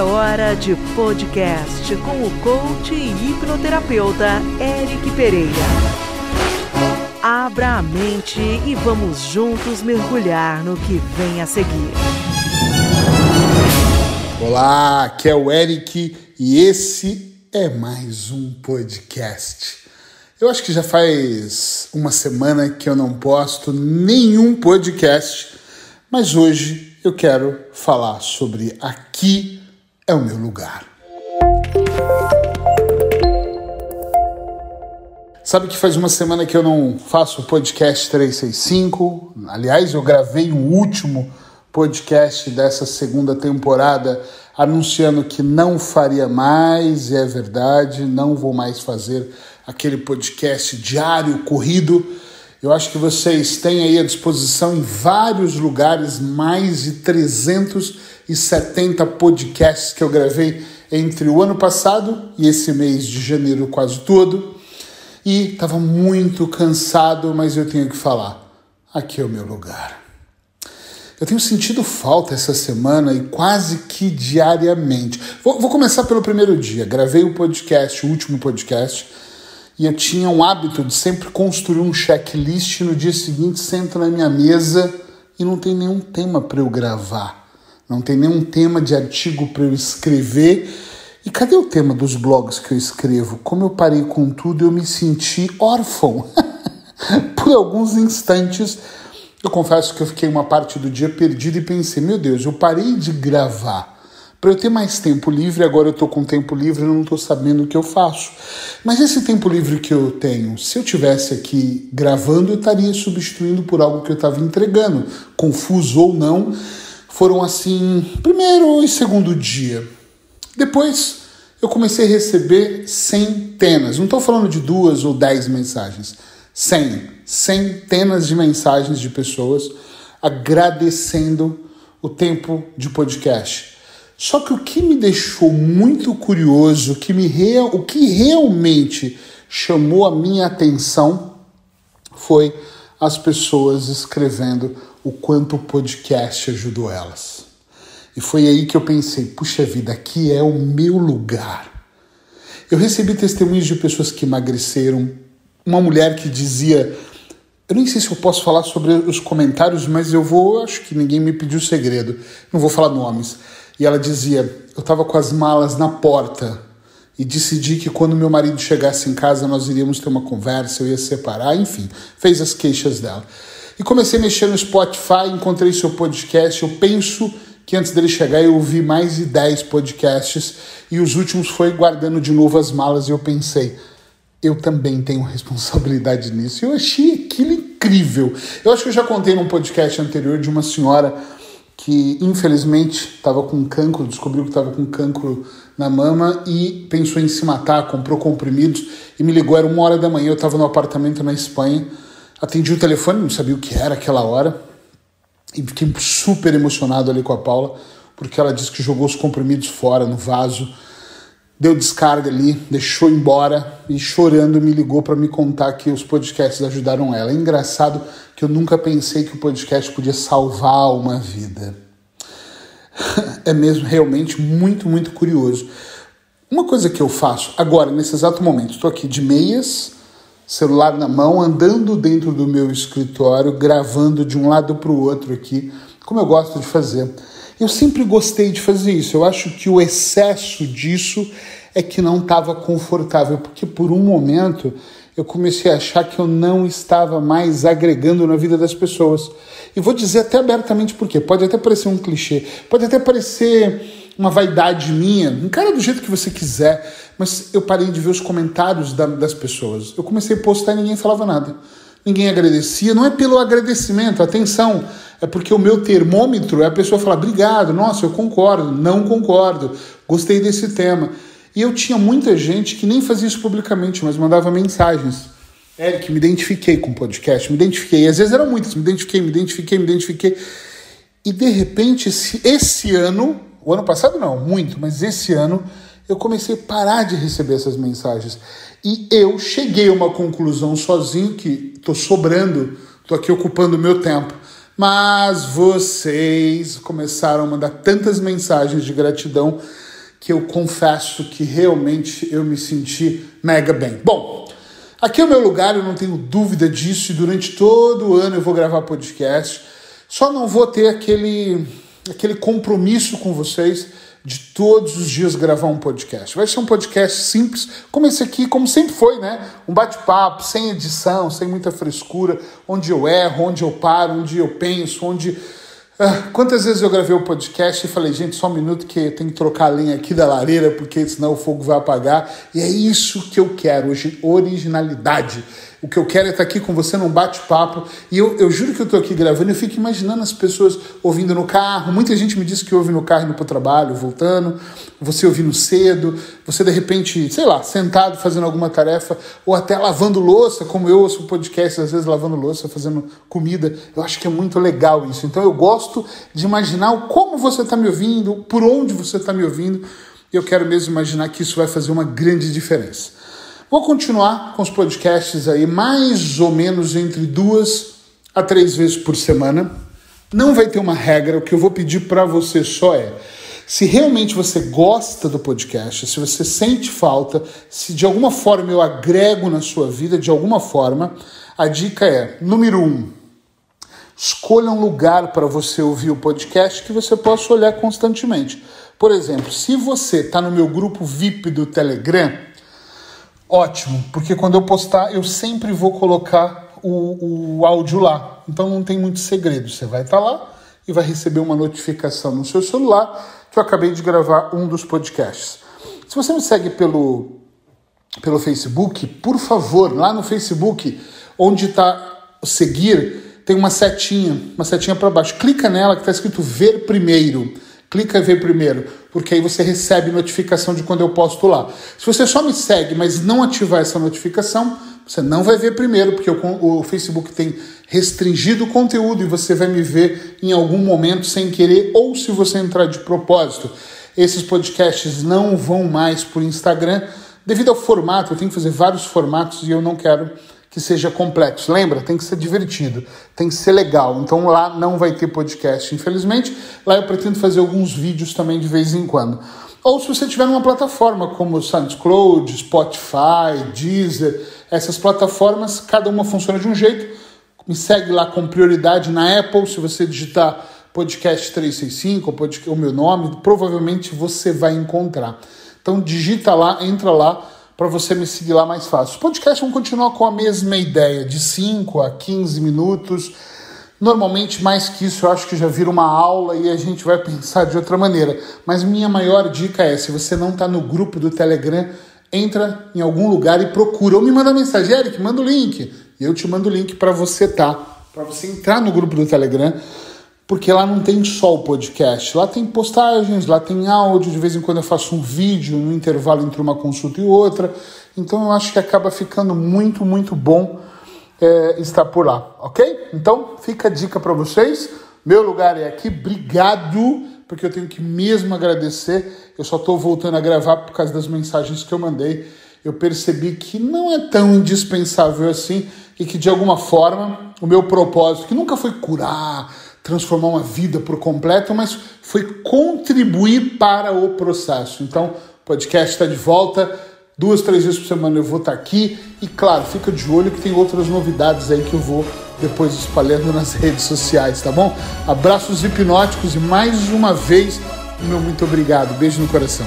É hora de podcast com o coach e hipnoterapeuta Eric Pereira. Abra a mente e vamos juntos mergulhar no que vem a seguir. Olá, aqui é o Eric e esse é mais um podcast. Eu acho que já faz uma semana que eu não posto nenhum podcast, mas hoje eu quero falar sobre aqui é o meu lugar. Sabe que faz uma semana que eu não faço o podcast 365? Aliás, eu gravei o último podcast dessa segunda temporada anunciando que não faria mais, e é verdade, não vou mais fazer aquele podcast diário corrido. Eu acho que vocês têm aí à disposição em vários lugares mais de 370 podcasts que eu gravei entre o ano passado e esse mês de janeiro quase todo. E estava muito cansado, mas eu tenho que falar. Aqui é o meu lugar. Eu tenho sentido falta essa semana e quase que diariamente. Vou, vou, começar pelo primeiro dia. Gravei o podcast, o último podcast, e eu tinha um hábito de sempre construir um checklist no dia seguinte, sento na minha mesa e não tem nenhum tema para eu gravar. Não tem nenhum tema de artigo para eu escrever. E cadê o tema dos blogs que eu escrevo? Como eu parei com tudo, eu me senti órfão. Por alguns instantes eu confesso que eu fiquei uma parte do dia perdido e pensei, meu Deus, eu parei de gravar para eu ter mais tempo livre, agora eu estou com tempo livre e não estou sabendo o que eu faço. Mas esse tempo livre que eu tenho, se eu tivesse aqui gravando, eu estaria substituindo por algo que eu estava entregando, confuso ou não. Foram assim, primeiro e segundo dia. Depois eu comecei a receber centenas, não estou falando de duas ou dez mensagens, cem centenas de mensagens de pessoas agradecendo o tempo de podcast. Só que o que me deixou muito curioso, o que, me real, o que realmente chamou a minha atenção foi as pessoas escrevendo o quanto o podcast ajudou elas. E foi aí que eu pensei: puxa vida, aqui é o meu lugar. Eu recebi testemunhos de pessoas que emagreceram, uma mulher que dizia eu nem sei se eu posso falar sobre os comentários, mas eu vou. Acho que ninguém me pediu segredo. Não vou falar nomes. E ela dizia: Eu estava com as malas na porta e decidi que quando meu marido chegasse em casa nós iríamos ter uma conversa, eu ia separar, enfim, fez as queixas dela. E comecei a mexer no Spotify, encontrei seu podcast. Eu penso que antes dele chegar eu ouvi mais de 10 podcasts e os últimos foi guardando de novo as malas e eu pensei eu também tenho responsabilidade nisso. Eu achei aquilo incrível. Eu acho que eu já contei num podcast anterior de uma senhora que infelizmente estava com cancro, descobriu que estava com cancro na mama e pensou em se matar, comprou comprimidos e me ligou. Era uma hora da manhã, eu estava no apartamento na Espanha, atendi o telefone, não sabia o que era aquela hora e fiquei super emocionado ali com a Paula porque ela disse que jogou os comprimidos fora no vaso deu descarga ali, deixou embora e chorando me ligou para me contar que os podcasts ajudaram ela. É engraçado que eu nunca pensei que o podcast podia salvar uma vida. É mesmo realmente muito, muito curioso. Uma coisa que eu faço agora, nesse exato momento, estou aqui de meias, celular na mão, andando dentro do meu escritório, gravando de um lado para o outro aqui, como eu gosto de fazer. Eu sempre gostei de fazer isso. Eu acho que o excesso disso é que não estava confortável, porque por um momento eu comecei a achar que eu não estava mais agregando na vida das pessoas. E vou dizer até abertamente por quê. Pode até parecer um clichê, pode até parecer uma vaidade minha, encara do jeito que você quiser, mas eu parei de ver os comentários da, das pessoas. Eu comecei a postar e ninguém falava nada. Ninguém agradecia. Não é pelo agradecimento, atenção é porque o meu termômetro é a pessoa falar obrigado, nossa, eu concordo, não concordo, gostei desse tema. E eu tinha muita gente que nem fazia isso publicamente, mas mandava mensagens. Eric, me identifiquei com o podcast, me identifiquei. E às vezes eram muitas, me identifiquei, me identifiquei, me identifiquei. E de repente, esse, esse ano, o ano passado não, muito, mas esse ano, eu comecei a parar de receber essas mensagens. E eu cheguei a uma conclusão sozinho que estou sobrando, estou aqui ocupando o meu tempo. Mas vocês começaram a mandar tantas mensagens de gratidão que eu confesso que realmente eu me senti mega bem. Bom, aqui é o meu lugar, eu não tenho dúvida disso, e durante todo o ano eu vou gravar podcast. Só não vou ter aquele, aquele compromisso com vocês de todos os dias gravar um podcast. Vai ser um podcast simples, como esse aqui, como sempre foi, né? Um bate-papo, sem edição, sem muita frescura, onde eu erro, onde eu paro, onde eu penso, onde ah, quantas vezes eu gravei o podcast e falei, gente, só um minuto que tem que trocar a linha aqui da lareira, porque senão o fogo vai apagar. E é isso que eu quero, hoje, originalidade. O que eu quero é estar aqui com você num bate-papo. E eu, eu juro que eu estou aqui gravando eu fico imaginando as pessoas ouvindo no carro. Muita gente me disse que ouve no carro indo para o trabalho, voltando. Você ouvindo cedo. Você, de repente, sei lá, sentado fazendo alguma tarefa. Ou até lavando louça, como eu ouço podcast, às vezes lavando louça, fazendo comida. Eu acho que é muito legal isso. Então eu gosto de imaginar como você está me ouvindo, por onde você está me ouvindo. E eu quero mesmo imaginar que isso vai fazer uma grande diferença. Vou continuar com os podcasts aí mais ou menos entre duas a três vezes por semana. Não vai ter uma regra, o que eu vou pedir para você só é se realmente você gosta do podcast, se você sente falta, se de alguma forma eu agrego na sua vida, de alguma forma, a dica é: número um, escolha um lugar para você ouvir o podcast que você possa olhar constantemente. Por exemplo, se você está no meu grupo VIP do Telegram, Ótimo, porque quando eu postar, eu sempre vou colocar o, o áudio lá. Então não tem muito segredo. Você vai estar tá lá e vai receber uma notificação no seu celular que eu acabei de gravar um dos podcasts. Se você me segue pelo, pelo Facebook, por favor, lá no Facebook, onde está seguir, tem uma setinha, uma setinha para baixo. Clica nela que está escrito ver primeiro clica ver primeiro, porque aí você recebe notificação de quando eu posto lá. Se você só me segue, mas não ativar essa notificação, você não vai ver primeiro, porque o, o Facebook tem restringido o conteúdo e você vai me ver em algum momento sem querer, ou se você entrar de propósito. Esses podcasts não vão mais por Instagram, devido ao formato, eu tenho que fazer vários formatos e eu não quero que seja complexo. Lembra? Tem que ser divertido, tem que ser legal. Então lá não vai ter podcast, infelizmente. Lá eu pretendo fazer alguns vídeos também de vez em quando. Ou se você tiver numa plataforma como SoundCloud, Spotify, Deezer, essas plataformas, cada uma funciona de um jeito. Me segue lá com prioridade na Apple. Se você digitar podcast 365 ou o meu nome, provavelmente você vai encontrar. Então digita lá, entra lá para você me seguir lá mais fácil. Os podcasts vão continuar com a mesma ideia, de 5 a 15 minutos. Normalmente, mais que isso, eu acho que já vira uma aula e a gente vai pensar de outra maneira. Mas minha maior dica é: se você não está no grupo do Telegram, entra em algum lugar e procura. Ou me manda mensagem, Eric, manda o link. E eu te mando o link para você tá, para você entrar no grupo do Telegram porque lá não tem só o podcast, lá tem postagens, lá tem áudio, de vez em quando eu faço um vídeo no intervalo entre uma consulta e outra, então eu acho que acaba ficando muito, muito bom é, estar por lá, ok? Então fica a dica para vocês, meu lugar é aqui, obrigado, porque eu tenho que mesmo agradecer, eu só estou voltando a gravar por causa das mensagens que eu mandei, eu percebi que não é tão indispensável assim e que de alguma forma o meu propósito, que nunca foi curar, transformar uma vida por completo, mas foi contribuir para o processo. Então, o podcast está de volta. Duas, três vezes por semana eu vou estar tá aqui. E claro, fica de olho que tem outras novidades aí que eu vou depois espalhando nas redes sociais, tá bom? Abraços hipnóticos e mais uma vez, meu muito obrigado. Beijo no coração.